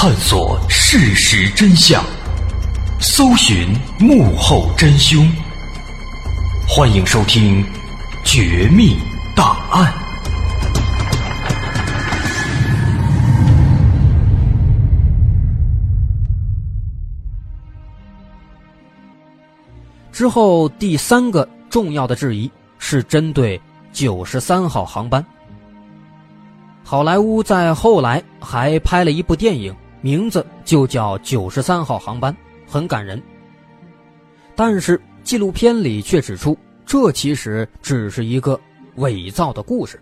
探索事实真相，搜寻幕后真凶。欢迎收听《绝密档案》。之后第三个重要的质疑是针对九十三号航班。好莱坞在后来还拍了一部电影。名字就叫九十三号航班，很感人。但是纪录片里却指出，这其实只是一个伪造的故事。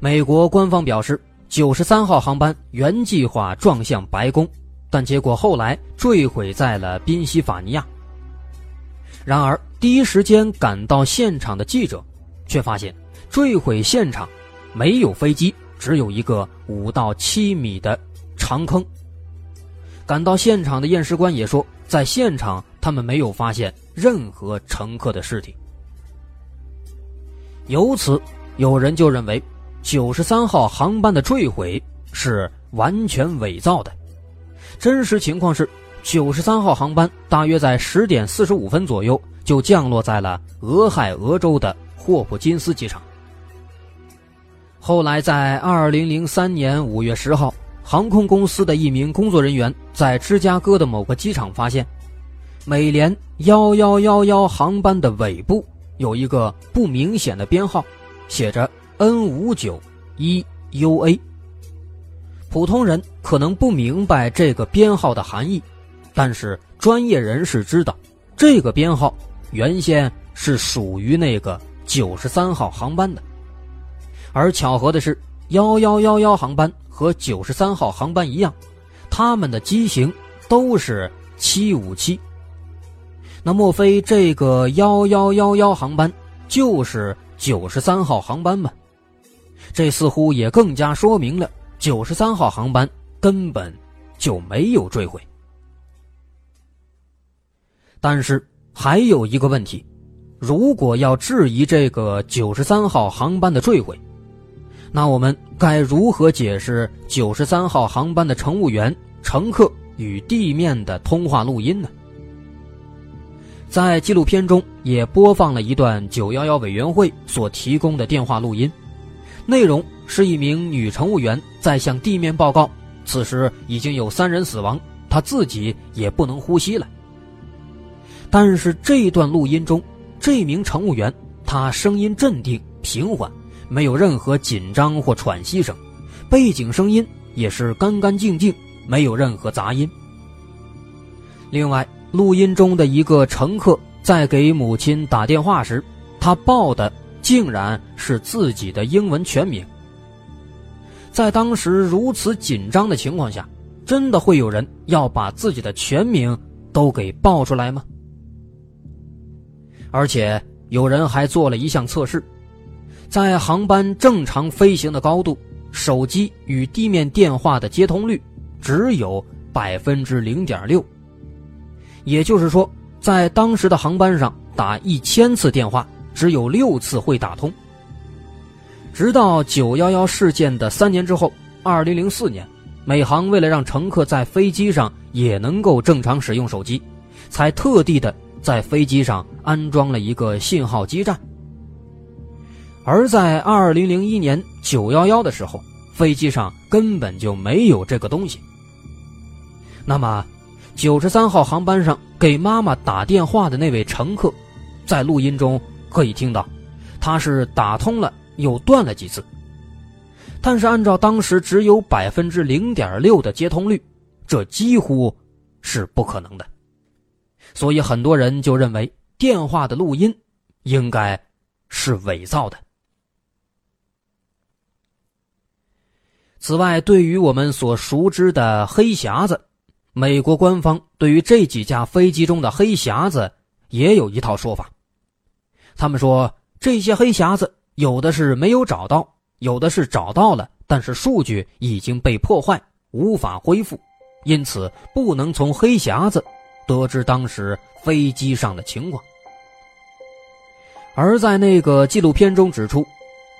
美国官方表示，九十三号航班原计划撞向白宫，但结果后来坠毁在了宾夕法尼亚。然而，第一时间赶到现场的记者，却发现坠毁现场没有飞机，只有一个五到七米的。长坑。赶到现场的验尸官也说，在现场他们没有发现任何乘客的尸体。由此，有人就认为，九十三号航班的坠毁是完全伪造的。真实情况是，九十三号航班大约在十点四十五分左右就降落在了俄亥俄州的霍普金斯机场。后来，在二零零三年五月十号。航空公司的一名工作人员在芝加哥的某个机场发现，美联幺幺幺幺航班的尾部有一个不明显的编号，写着 N 五九一 UA。普通人可能不明白这个编号的含义，但是专业人士知道，这个编号原先是属于那个九十三号航班的。而巧合的是，幺幺幺幺航班。和九十三号航班一样，他们的机型都是七五七。那莫非这个幺幺幺幺航班就是九十三号航班吗？这似乎也更加说明了九十三号航班根本就没有坠毁。但是还有一个问题，如果要质疑这个九十三号航班的坠毁，那我们该如何解释九十三号航班的乘务员、乘客与地面的通话录音呢？在纪录片中也播放了一段九幺幺委员会所提供的电话录音，内容是一名女乘务员在向地面报告，此时已经有三人死亡，她自己也不能呼吸了。但是这段录音中，这名乘务员他声音镇定平缓，没有任何紧张或喘息声，背景声音也是干干净净，没有任何杂音。另外，录音中的一个乘客在给母亲打电话时，他报的竟然是自己的英文全名。在当时如此紧张的情况下，真的会有人要把自己的全名都给报出来吗？而且有人还做了一项测试，在航班正常飞行的高度，手机与地面电话的接通率只有百分之零点六。也就是说，在当时的航班上打一千次电话，只有六次会打通。直到九幺幺事件的三年之后，二零零四年，美航为了让乘客在飞机上也能够正常使用手机，才特地的。在飞机上安装了一个信号基站，而在二零零一年九幺幺的时候，飞机上根本就没有这个东西。那么，九十三号航班上给妈妈打电话的那位乘客，在录音中可以听到，他是打通了又断了几次，但是按照当时只有百分之零点六的接通率，这几乎是不可能的。所以很多人就认为电话的录音应该是伪造的。此外，对于我们所熟知的黑匣子，美国官方对于这几架飞机中的黑匣子也有一套说法。他们说，这些黑匣子有的是没有找到，有的是找到了，但是数据已经被破坏，无法恢复，因此不能从黑匣子。得知当时飞机上的情况，而在那个纪录片中指出，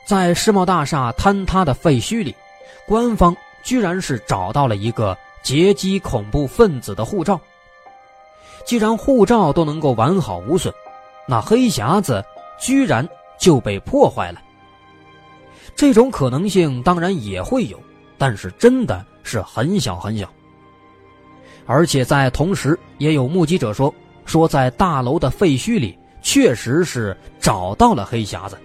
在世贸大厦坍塌的废墟里，官方居然是找到了一个劫机恐怖分子的护照。既然护照都能够完好无损，那黑匣子居然就被破坏了。这种可能性当然也会有，但是真的是很小很小。而且在同时，也有目击者说，说在大楼的废墟里确实是找到了黑匣子。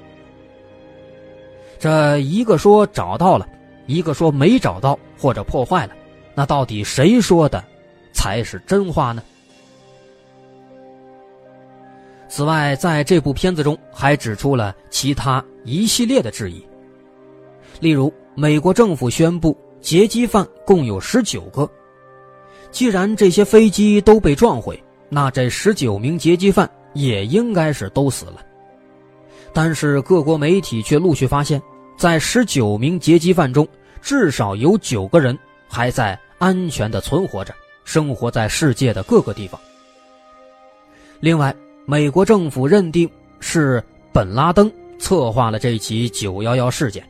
这一个说找到了，一个说没找到或者破坏了，那到底谁说的才是真话呢？此外，在这部片子中还指出了其他一系列的质疑，例如美国政府宣布劫机犯共有十九个。既然这些飞机都被撞毁，那这十九名劫机犯也应该是都死了。但是各国媒体却陆续发现，在十九名劫机犯中，至少有九个人还在安全的存活着，生活在世界的各个地方。另外，美国政府认定是本拉登策划了这起九幺幺事件，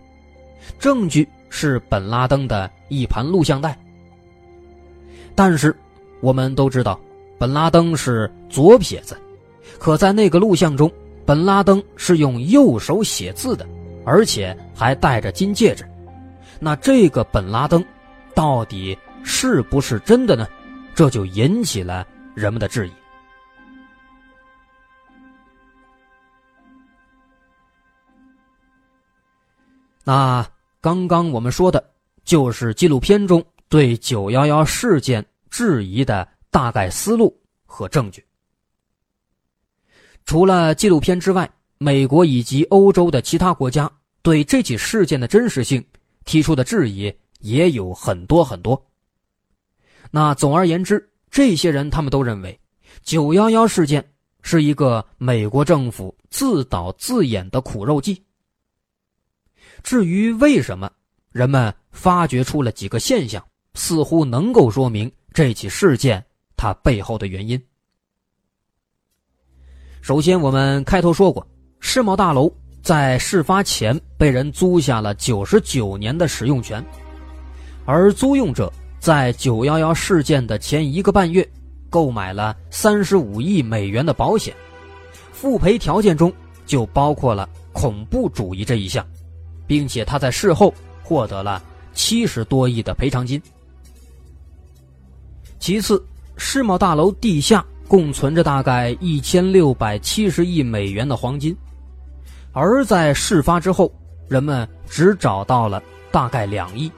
证据是本拉登的一盘录像带。但是，我们都知道，本拉登是左撇子，可在那个录像中，本拉登是用右手写字的，而且还戴着金戒指。那这个本拉登，到底是不是真的呢？这就引起了人们的质疑。那刚刚我们说的，就是纪录片中。对九幺幺事件质疑的大概思路和证据，除了纪录片之外，美国以及欧洲的其他国家对这起事件的真实性提出的质疑也有很多很多。那总而言之，这些人他们都认为，九幺幺事件是一个美国政府自导自演的苦肉计。至于为什么，人们发掘出了几个现象。似乎能够说明这起事件它背后的原因。首先，我们开头说过，世贸大楼在事发前被人租下了九十九年的使用权，而租用者在九幺幺事件的前一个半月购买了三十五亿美元的保险，复赔条件中就包括了恐怖主义这一项，并且他在事后获得了七十多亿的赔偿金。其次，世贸大楼地下。共存着大概一千六百七十亿美元的黄金，而在事发之后，人们只找到了大概两亿。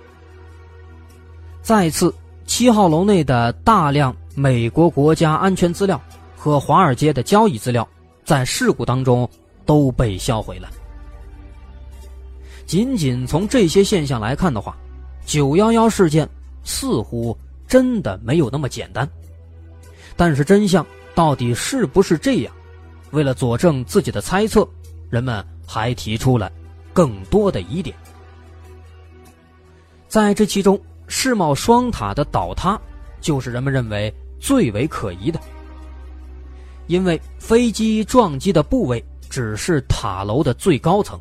再次，七号楼内的大量美国国家安全资料和华尔街的交易资料，在事故当中都被销毁了。仅仅从这些现象来看的话，九幺幺事件似乎真的没有那么简单。但是真相到底是不是这样？为了佐证自己的猜测，人们还提出了更多的疑点。在这其中，世贸双塔的倒塌就是人们认为最为可疑的，因为飞机撞击的部位只是塔楼的最高层，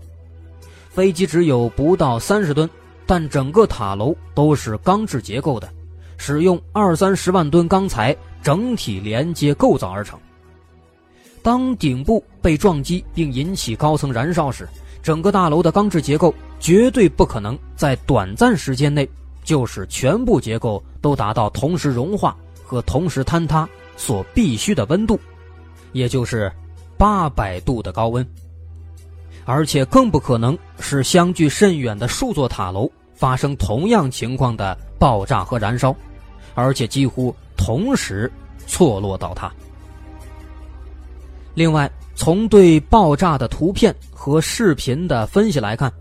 飞机只有不到三十吨，但整个塔楼都是钢制结构的，使用二三十万吨钢材。整体连接构造而成。当顶部被撞击并引起高层燃烧时，整个大楼的钢制结构绝对不可能在短暂时间内就使全部结构都达到同时融化和同时坍塌所必须的温度，也就是八百度的高温。而且更不可能使相距甚远的数座塔楼发生同样情况的爆炸和燃烧，而且几乎。同时错落倒塌。另外，从对爆炸的图片和视频的分析来看，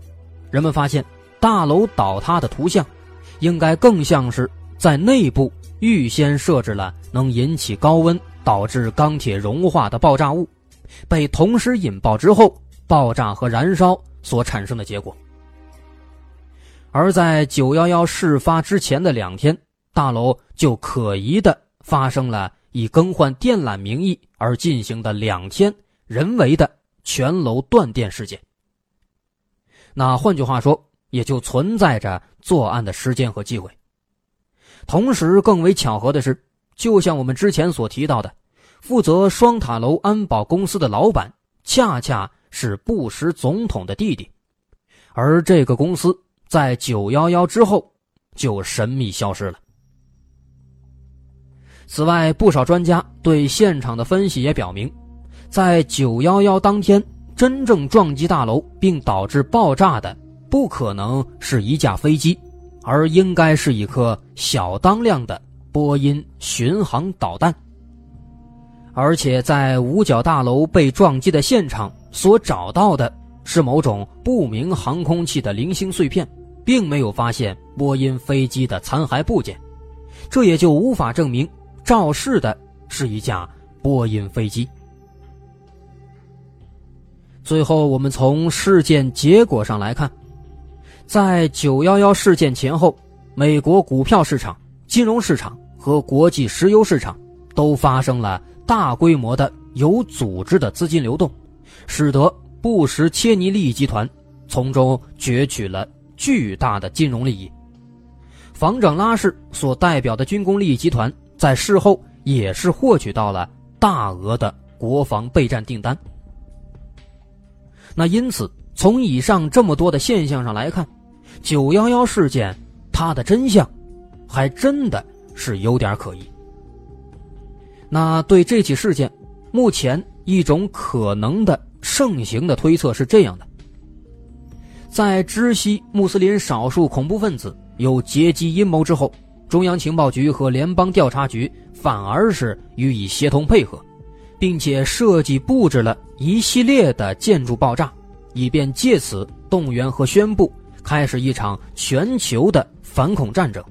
人们发现大楼倒塌的图像应该更像是在内部预先设置了能引起高温、导致钢铁融化的爆炸物，被同时引爆之后爆炸和燃烧所产生的结果。而在九幺幺事发之前的两天。大楼就可疑的发生了以更换电缆名义而进行的两天人为的全楼断电事件。那换句话说，也就存在着作案的时间和机会。同时，更为巧合的是，就像我们之前所提到的，负责双塔楼安保公司的老板恰恰是布什总统的弟弟，而这个公司在九幺幺之后就神秘消失了。此外，不少专家对现场的分析也表明，在九幺幺当天真正撞击大楼并导致爆炸的，不可能是一架飞机，而应该是一颗小当量的波音巡航导弹。而且，在五角大楼被撞击的现场所找到的是某种不明航空器的零星碎片，并没有发现波音飞机的残骸部件，这也就无法证明。肇事的是一架波音飞机。最后，我们从事件结果上来看，在九幺幺事件前后，美国股票市场、金融市场和国际石油市场都发生了大规模的有组织的资金流动，使得布什切尼利益集团从中攫取了巨大的金融利益。防长拉氏所代表的军工利益集团。在事后也是获取到了大额的国防备战订单。那因此，从以上这么多的现象上来看，九幺幺事件它的真相，还真的是有点可疑。那对这起事件，目前一种可能的盛行的推测是这样的：在知悉穆斯林少数恐怖分子有劫机阴谋之后。中央情报局和联邦调查局反而是予以协同配合，并且设计布置了一系列的建筑爆炸，以便借此动员和宣布开始一场全球的反恐战争。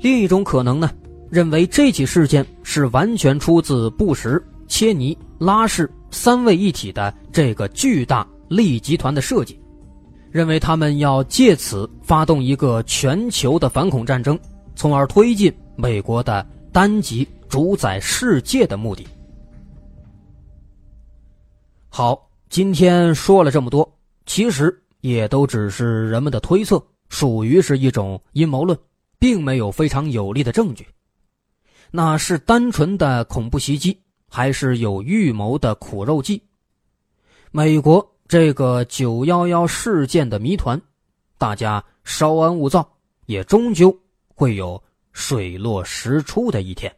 另一种可能呢，认为这起事件是完全出自布什、切尼、拉氏三位一体的这个巨大利益集团的设计。认为他们要借此发动一个全球的反恐战争，从而推进美国的单极主宰世界的目的。好，今天说了这么多，其实也都只是人们的推测，属于是一种阴谋论，并没有非常有力的证据。那是单纯的恐怖袭击，还是有预谋的苦肉计？美国这个九幺幺事件的谜团，大家稍安勿躁，也终究会有水落石出的一天。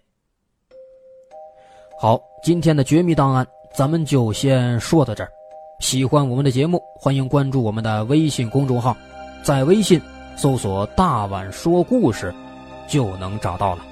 好，今天的绝密档案。咱们就先说到这儿。喜欢我们的节目，欢迎关注我们的微信公众号，在微信搜索“大碗说故事”，就能找到了。